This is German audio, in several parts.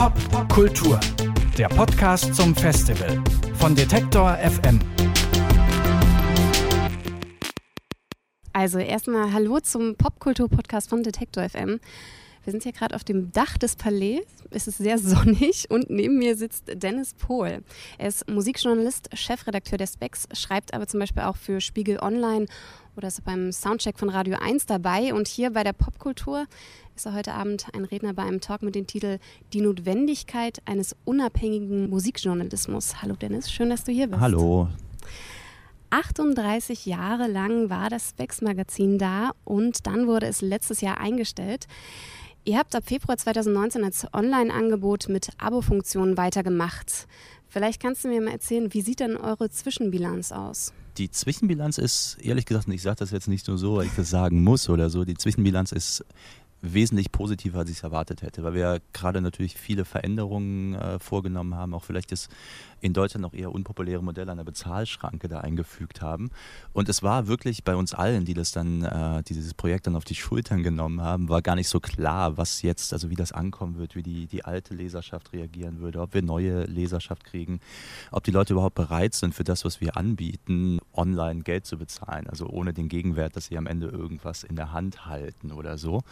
Pop Kultur, der Podcast zum Festival von Detektor FM. Also erstmal Hallo zum Popkultur-Podcast von Detektor FM. Wir sind hier gerade auf dem Dach des Palais. Es ist sehr sonnig und neben mir sitzt Dennis Pohl. Er ist Musikjournalist, Chefredakteur der Specs, schreibt aber zum Beispiel auch für Spiegel Online oder ist beim Soundcheck von Radio 1 dabei. Und hier bei der Popkultur ist er heute Abend ein Redner bei einem Talk mit dem Titel Die Notwendigkeit eines unabhängigen Musikjournalismus. Hallo Dennis, schön, dass du hier bist. Hallo. 38 Jahre lang war das Specs Magazin da und dann wurde es letztes Jahr eingestellt. Ihr habt ab Februar 2019 als Online-Angebot mit Abo-Funktionen weitergemacht. Vielleicht kannst du mir mal erzählen, wie sieht denn eure Zwischenbilanz aus? Die Zwischenbilanz ist, ehrlich gesagt, und ich sage das jetzt nicht nur so, weil ich das sagen muss oder so, die Zwischenbilanz ist wesentlich positiver, als ich es erwartet hätte, weil wir gerade natürlich viele Veränderungen äh, vorgenommen haben, auch vielleicht das in Deutschland noch eher unpopuläre Modell einer Bezahlschranke da eingefügt haben. Und es war wirklich bei uns allen, die das dann, äh, dieses Projekt dann auf die Schultern genommen haben, war gar nicht so klar, was jetzt, also wie das ankommen wird, wie die, die alte Leserschaft reagieren würde, ob wir neue Leserschaft kriegen, ob die Leute überhaupt bereit sind für das, was wir anbieten, online Geld zu bezahlen, also ohne den Gegenwert, dass sie am Ende irgendwas in der Hand halten oder so.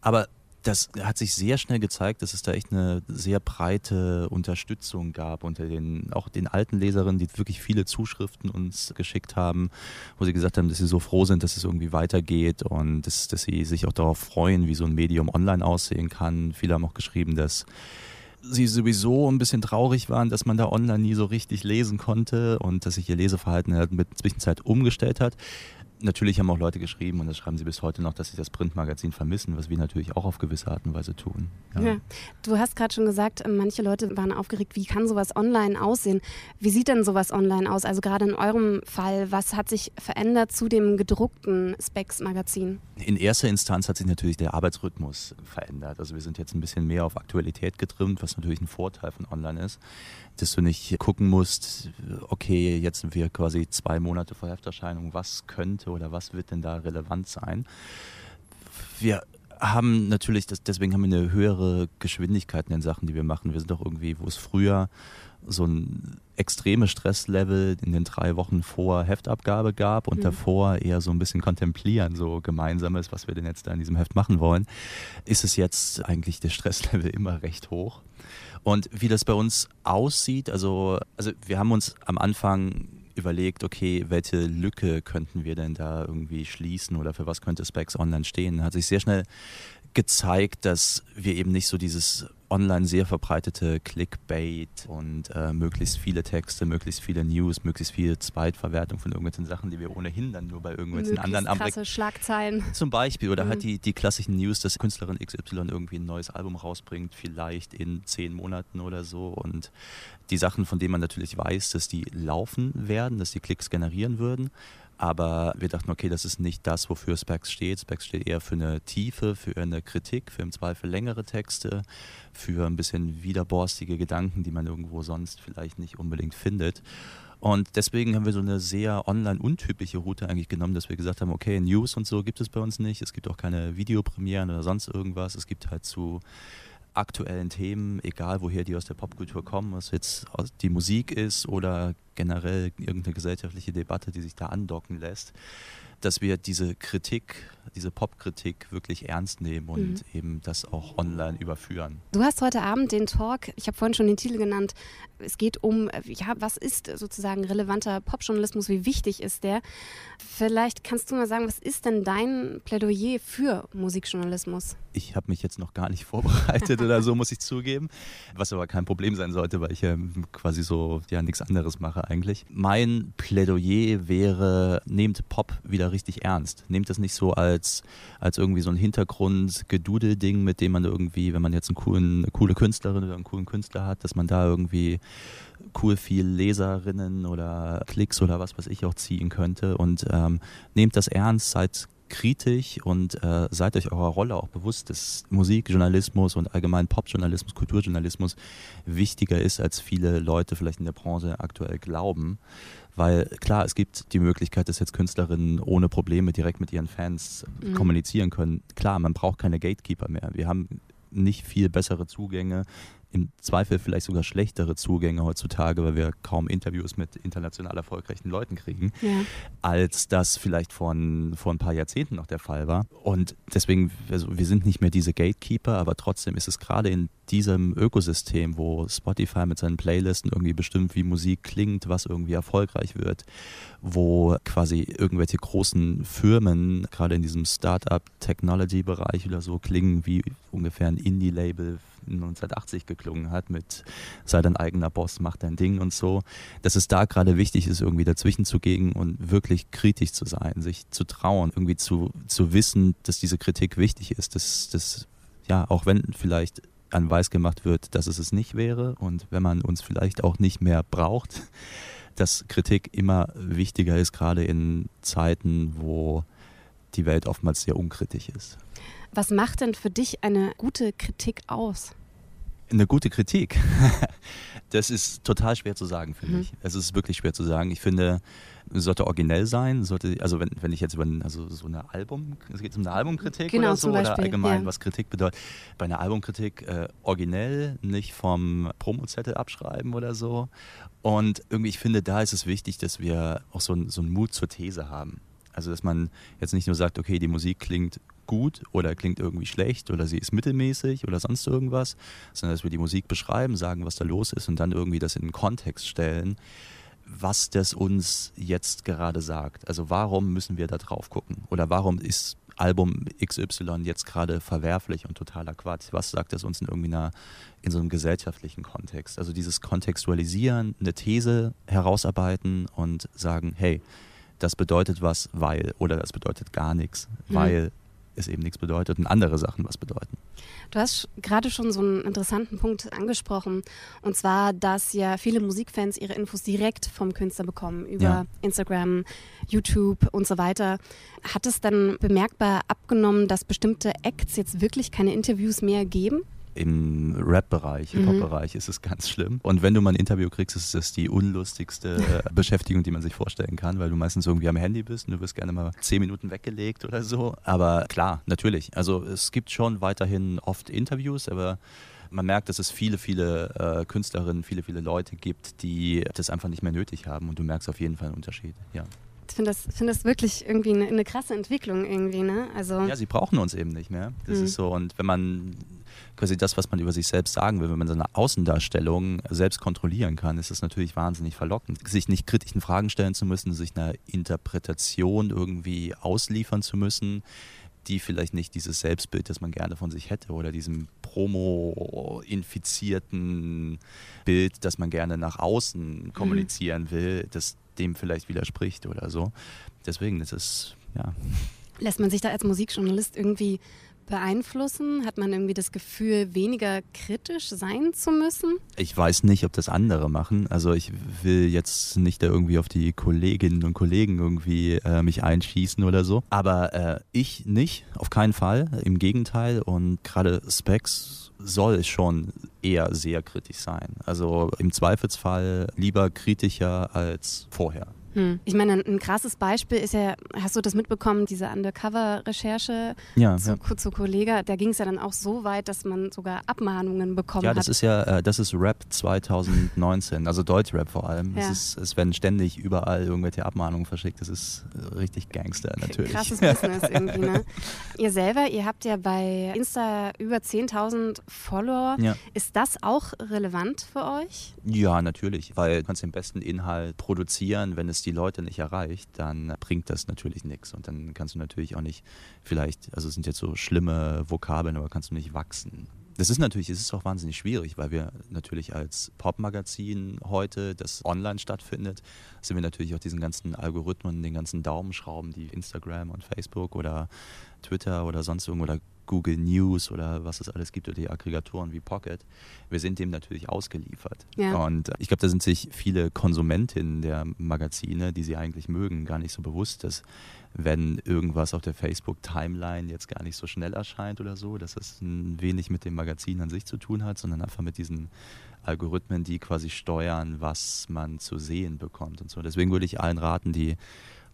Aber das hat sich sehr schnell gezeigt, dass es da echt eine sehr breite Unterstützung gab unter den, auch den alten Leserinnen, die wirklich viele Zuschriften uns geschickt haben, wo sie gesagt haben, dass sie so froh sind, dass es irgendwie weitergeht und dass, dass sie sich auch darauf freuen, wie so ein Medium online aussehen kann. Viele haben auch geschrieben, dass sie sowieso ein bisschen traurig waren, dass man da online nie so richtig lesen konnte und dass sich ihr Leseverhalten halt mit Zwischenzeit umgestellt hat natürlich haben auch Leute geschrieben und das schreiben sie bis heute noch, dass sie das Printmagazin vermissen, was wir natürlich auch auf gewisse Art und Weise tun. Ja. ja. Du hast gerade schon gesagt, manche Leute waren aufgeregt, wie kann sowas online aussehen? Wie sieht denn sowas online aus? Also gerade in eurem Fall, was hat sich verändert zu dem gedruckten Specs-Magazin? In erster Instanz hat sich natürlich der Arbeitsrhythmus verändert. Also wir sind jetzt ein bisschen mehr auf Aktualität getrimmt, was natürlich ein Vorteil von online ist dass du nicht gucken musst, okay, jetzt sind wir quasi zwei Monate vor Hefterscheinung, was könnte oder was wird denn da relevant sein? Wir haben natürlich, das, deswegen haben wir eine höhere Geschwindigkeit in den Sachen, die wir machen. Wir sind doch irgendwie, wo es früher so ein extremes Stresslevel in den drei Wochen vor Heftabgabe gab und mhm. davor eher so ein bisschen kontemplieren, so gemeinsames, was wir denn jetzt da in diesem Heft machen wollen, ist es jetzt eigentlich der Stresslevel immer recht hoch. Und wie das bei uns aussieht, also, also wir haben uns am Anfang überlegt, okay, welche Lücke könnten wir denn da irgendwie schließen oder für was könnte Specs Online stehen. Hat sich sehr schnell gezeigt, dass wir eben nicht so dieses online sehr verbreitete Clickbait und äh, möglichst viele Texte, möglichst viele News, möglichst viel Zweitverwertung von irgendwelchen Sachen, die wir ohnehin dann nur bei irgendwelchen möglichst anderen krasse Schlagzeilen. Zum Beispiel. Oder mhm. halt die, die klassischen News, dass Künstlerin XY irgendwie ein neues Album rausbringt, vielleicht in zehn Monaten oder so. Und die Sachen, von denen man natürlich weiß, dass die laufen werden, dass die Klicks generieren würden. Aber wir dachten, okay, das ist nicht das, wofür Specs steht. Specs steht eher für eine Tiefe, für eine Kritik, für im Zweifel längere Texte, für ein bisschen widerborstige Gedanken, die man irgendwo sonst vielleicht nicht unbedingt findet. Und deswegen haben wir so eine sehr online untypische Route eigentlich genommen, dass wir gesagt haben, okay, News und so gibt es bei uns nicht. Es gibt auch keine Videopremieren oder sonst irgendwas. Es gibt halt zu aktuellen Themen, egal woher die aus der Popkultur kommen, was jetzt die Musik ist oder generell irgendeine gesellschaftliche Debatte, die sich da andocken lässt, dass wir diese Kritik, diese Popkritik wirklich ernst nehmen und mhm. eben das auch online überführen. Du hast heute Abend den Talk, ich habe vorhin schon den Titel genannt, es geht um, ja, was ist sozusagen relevanter Popjournalismus, wie wichtig ist der? Vielleicht kannst du mal sagen, was ist denn dein Plädoyer für Musikjournalismus? Ich habe mich jetzt noch gar nicht vorbereitet oder so, muss ich zugeben, was aber kein Problem sein sollte, weil ich ja quasi so ja nichts anderes mache eigentlich. Mein Plädoyer wäre, nehmt Pop wieder richtig ernst. Nehmt das nicht so als, als irgendwie so ein Hintergrund-Gedudel-Ding, mit dem man irgendwie, wenn man jetzt einen coolen, eine coole Künstlerin oder einen coolen Künstler hat, dass man da irgendwie cool viel Leserinnen oder Klicks oder was weiß ich auch ziehen könnte. Und ähm, nehmt das ernst, seid kritisch und äh, seid euch eurer Rolle auch bewusst, dass Musikjournalismus und allgemein Popjournalismus, Kulturjournalismus wichtiger ist, als viele Leute vielleicht in der Branche aktuell glauben. Weil klar, es gibt die Möglichkeit, dass jetzt Künstlerinnen ohne Probleme direkt mit ihren Fans mhm. kommunizieren können. Klar, man braucht keine Gatekeeper mehr. Wir haben nicht viel bessere Zugänge im Zweifel vielleicht sogar schlechtere Zugänge heutzutage, weil wir kaum Interviews mit international erfolgreichen Leuten kriegen, ja. als das vielleicht vor ein, vor ein paar Jahrzehnten noch der Fall war. Und deswegen, also wir sind nicht mehr diese Gatekeeper, aber trotzdem ist es gerade in diesem Ökosystem, wo Spotify mit seinen Playlisten irgendwie bestimmt, wie Musik klingt, was irgendwie erfolgreich wird, wo quasi irgendwelche großen Firmen, gerade in diesem Startup-Technology-Bereich oder so, klingen wie ungefähr ein Indie-Label 1980 geklungen hat mit sei dein eigener Boss, mach dein Ding und so, dass es da gerade wichtig ist, irgendwie dazwischen zu gehen und wirklich kritisch zu sein, sich zu trauen, irgendwie zu, zu wissen, dass diese Kritik wichtig ist, dass, dass ja, auch wenn vielleicht an weiß gemacht wird, dass es es nicht wäre und wenn man uns vielleicht auch nicht mehr braucht, dass Kritik immer wichtiger ist, gerade in Zeiten, wo die Welt oftmals sehr unkritisch ist. Was macht denn für dich eine gute Kritik aus? Eine gute Kritik. das ist total schwer zu sagen, finde mhm. ich. Es ist wirklich schwer zu sagen. Ich finde, es sollte originell sein, sollte, also wenn, wenn ich jetzt über also so eine Album, es geht um eine Albumkritik genau, oder so, Beispiel, oder allgemein, ja. was Kritik bedeutet. Bei einer Albumkritik äh, originell, nicht vom Promozettel abschreiben oder so. Und irgendwie, ich finde, da ist es wichtig, dass wir auch so, so einen Mut zur These haben. Also, dass man jetzt nicht nur sagt, okay, die Musik klingt gut oder klingt irgendwie schlecht oder sie ist mittelmäßig oder sonst irgendwas, sondern dass wir die Musik beschreiben, sagen, was da los ist und dann irgendwie das in den Kontext stellen, was das uns jetzt gerade sagt. Also warum müssen wir da drauf gucken? Oder warum ist Album XY jetzt gerade verwerflich und totaler Quatsch? Was sagt das uns in irgendwie einer, in so einem gesellschaftlichen Kontext? Also dieses Kontextualisieren, eine These herausarbeiten und sagen, hey, das bedeutet was, weil, oder das bedeutet gar nichts, mhm. weil es eben nichts bedeutet und andere Sachen was bedeuten. Du hast gerade schon so einen interessanten Punkt angesprochen und zwar, dass ja viele Musikfans ihre Infos direkt vom Künstler bekommen über ja. Instagram, YouTube und so weiter. Hat es dann bemerkbar abgenommen, dass bestimmte Acts jetzt wirklich keine Interviews mehr geben? Im Rap-Bereich, mhm. Hip-Hop-Bereich ist es ganz schlimm. Und wenn du mal ein Interview kriegst, ist das die unlustigste Beschäftigung, die man sich vorstellen kann, weil du meistens irgendwie am Handy bist und du wirst gerne mal zehn Minuten weggelegt oder so. Aber klar, natürlich. Also es gibt schon weiterhin oft Interviews, aber man merkt, dass es viele, viele äh, Künstlerinnen, viele, viele Leute gibt, die das einfach nicht mehr nötig haben und du merkst auf jeden Fall einen Unterschied. Ja. Ich finde das, find das wirklich irgendwie eine, eine, krasse Entwicklung irgendwie, ne? Also ja, sie brauchen uns eben nicht mehr. Das mhm. ist so. Und wenn man quasi das, was man über sich selbst sagen will, wenn man seine Außendarstellung selbst kontrollieren kann, ist das natürlich wahnsinnig verlockend. Sich nicht kritischen Fragen stellen zu müssen, sich einer Interpretation irgendwie ausliefern zu müssen, die vielleicht nicht dieses Selbstbild, das man gerne von sich hätte oder diesem Promo-infizierten Bild, das man gerne nach außen mhm. kommunizieren will, das dem vielleicht widerspricht oder so. Deswegen ist es, ja. Lässt man sich da als Musikjournalist irgendwie beeinflussen? Hat man irgendwie das Gefühl, weniger kritisch sein zu müssen? Ich weiß nicht, ob das andere machen. Also ich will jetzt nicht da irgendwie auf die Kolleginnen und Kollegen irgendwie äh, mich einschießen oder so. Aber äh, ich nicht, auf keinen Fall. Im Gegenteil. Und gerade Specs soll schon eher sehr kritisch sein. Also im Zweifelsfall lieber kritischer als vorher. Hm. Ich meine, ein, krasses Beispiel ist ja, hast du das mitbekommen, diese Undercover-Recherche ja, zu, ja. zu Kollega, da ging es ja dann auch so weit, dass man sogar Abmahnungen bekommen hat. Ja, das ist ja, äh, das ist Rap 2019, also Deutschrap vor allem. Ja. Es, ist, es werden ständig überall irgendwelche Abmahnungen verschickt. Das ist richtig Gangster natürlich. Krasses Business irgendwie, ne? Ihr selber, ihr habt ja bei Insta über 10.000 Follower. Ja. Ist das auch relevant für euch? Ja, natürlich, weil du kannst den besten Inhalt produzieren, wenn es die Leute nicht erreicht, dann bringt das natürlich nichts. Und dann kannst du natürlich auch nicht, vielleicht, also es sind jetzt so schlimme Vokabeln, aber kannst du nicht wachsen. Das ist natürlich, es ist auch wahnsinnig schwierig, weil wir natürlich als Popmagazin heute, das online stattfindet, sind wir natürlich auch diesen ganzen Algorithmen, den ganzen Daumenschrauben, die Instagram und Facebook oder Twitter oder sonst irgendwo oder Google News oder was es alles gibt oder die Aggregatoren wie Pocket, wir sind dem natürlich ausgeliefert. Ja. Und ich glaube, da sind sich viele Konsumentinnen der Magazine, die sie eigentlich mögen, gar nicht so bewusst, dass wenn irgendwas auf der Facebook-Timeline jetzt gar nicht so schnell erscheint oder so, dass das ein wenig mit dem Magazin an sich zu tun hat, sondern einfach mit diesen Algorithmen, die quasi steuern, was man zu sehen bekommt und so. Deswegen würde ich allen raten, die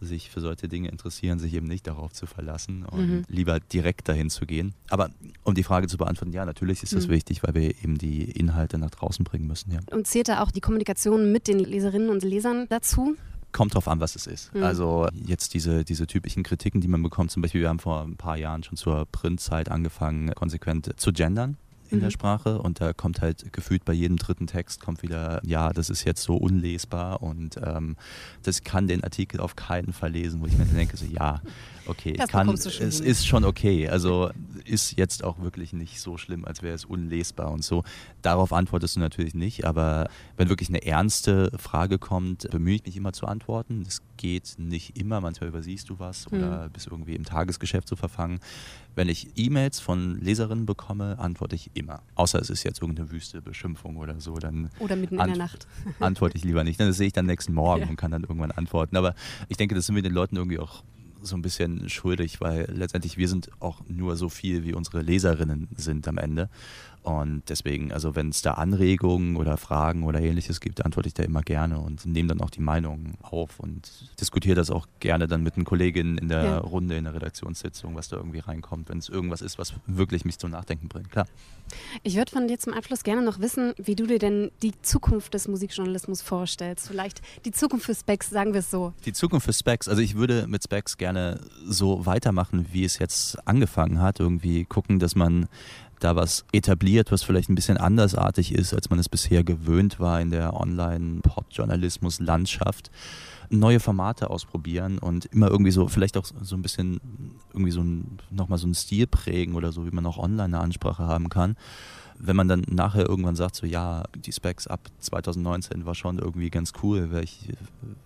sich für solche Dinge interessieren, sich eben nicht darauf zu verlassen und Mhm. lieber direkt dahin zu gehen. Aber um die Frage zu beantworten, ja, natürlich ist das Mhm. wichtig, weil wir eben die Inhalte nach draußen bringen müssen, ja. Und zählt da auch die Kommunikation mit den Leserinnen und Lesern dazu? Kommt drauf an, was es ist. Mhm. Also jetzt diese, diese typischen Kritiken, die man bekommt, zum Beispiel, wir haben vor ein paar Jahren schon zur Printzeit angefangen, konsequent zu gendern in Mhm. der Sprache und da kommt halt gefühlt bei jedem dritten Text kommt wieder, ja, das ist jetzt so unlesbar und ähm, das kann den Artikel auf keinen Fall lesen, wo ich mir denke, so ja, okay, Das kann, es hin. ist schon okay, also ist jetzt auch wirklich nicht so schlimm, als wäre es unlesbar und so. Darauf antwortest du natürlich nicht, aber wenn wirklich eine ernste Frage kommt, bemühe ich mich immer zu antworten. Das geht nicht immer, manchmal übersiehst du was oder Mhm. bist irgendwie im Tagesgeschäft zu verfangen. Wenn ich E-Mails von Leserinnen bekomme, antworte ich immer. Außer es ist jetzt irgendeine wüste Beschimpfung oder so, dann Oder mitten in der Nacht? antworte ich lieber nicht. Das sehe ich dann nächsten Morgen Ja. und kann dann irgendwann antworten. Aber ich denke, das sind wir den Leuten irgendwie auch so ein bisschen schuldig, weil letztendlich wir sind auch nur so viel, wie unsere Leserinnen sind am Ende. Und deswegen, also wenn es da Anregungen oder Fragen oder ähnliches gibt, antworte ich da immer gerne und nehme dann auch die Meinung auf und diskutiere das auch gerne dann mit den Kolleginnen in der Ja. Runde, in der Redaktionssitzung, was da irgendwie reinkommt, wenn es irgendwas ist, was wirklich mich zum Nachdenken bringt. Klar. Ich würde von dir zum Abschluss gerne noch wissen, wie du dir denn die Zukunft des Musikjournalismus vorstellst. Vielleicht die Zukunft für Specs, sagen wir es so. Die Zukunft für Specs, also ich würde mit Specs gerne so weitermachen, wie es jetzt angefangen hat. Irgendwie gucken, dass man da was etabliert, was vielleicht ein bisschen andersartig ist, als man es bisher gewöhnt war in der Online-Podjournalismus-Landschaft. Neue Formate ausprobieren und immer irgendwie so, vielleicht auch so ein bisschen irgendwie so ein, nochmal so einen Stil prägen oder so, wie man auch online eine Ansprache haben kann. Wenn man dann nachher irgendwann sagt, so ja, die Specs ab 2019 war schon irgendwie ganz cool, wäre ich äh,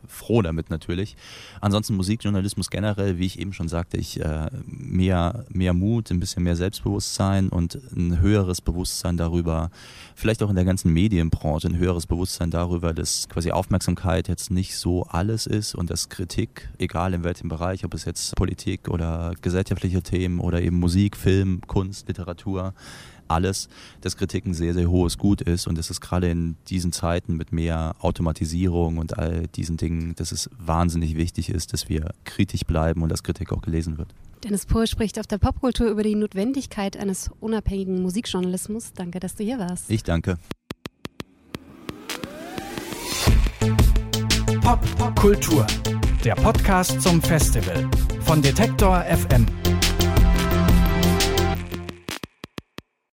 froh damit natürlich. Ansonsten Musikjournalismus generell, wie ich eben schon sagte, ich äh, mehr, mehr Mut, ein bisschen mehr Selbstbewusstsein und ein höheres Bewusstsein darüber, vielleicht auch in der ganzen Medienbranche, ein höheres Bewusstsein darüber, dass quasi Aufmerksamkeit jetzt nicht so alles ist und dass Kritik, egal in welchem Bereich, ob es jetzt Politik oder gesellschaftliche Themen oder eben Musik, Film, Kunst, Literatur, alles, dass Kritik ein sehr, sehr hohes Gut ist und dass es gerade in diesen Zeiten mit mehr Automatisierung und all diesen Dingen, dass es wahnsinnig wichtig ist, dass wir kritisch bleiben und dass Kritik auch gelesen wird. Dennis Pohl spricht auf der Popkultur über die Notwendigkeit eines unabhängigen Musikjournalismus. Danke, dass du hier warst. Ich danke. Popkultur, der Podcast zum Festival von Detektor FM.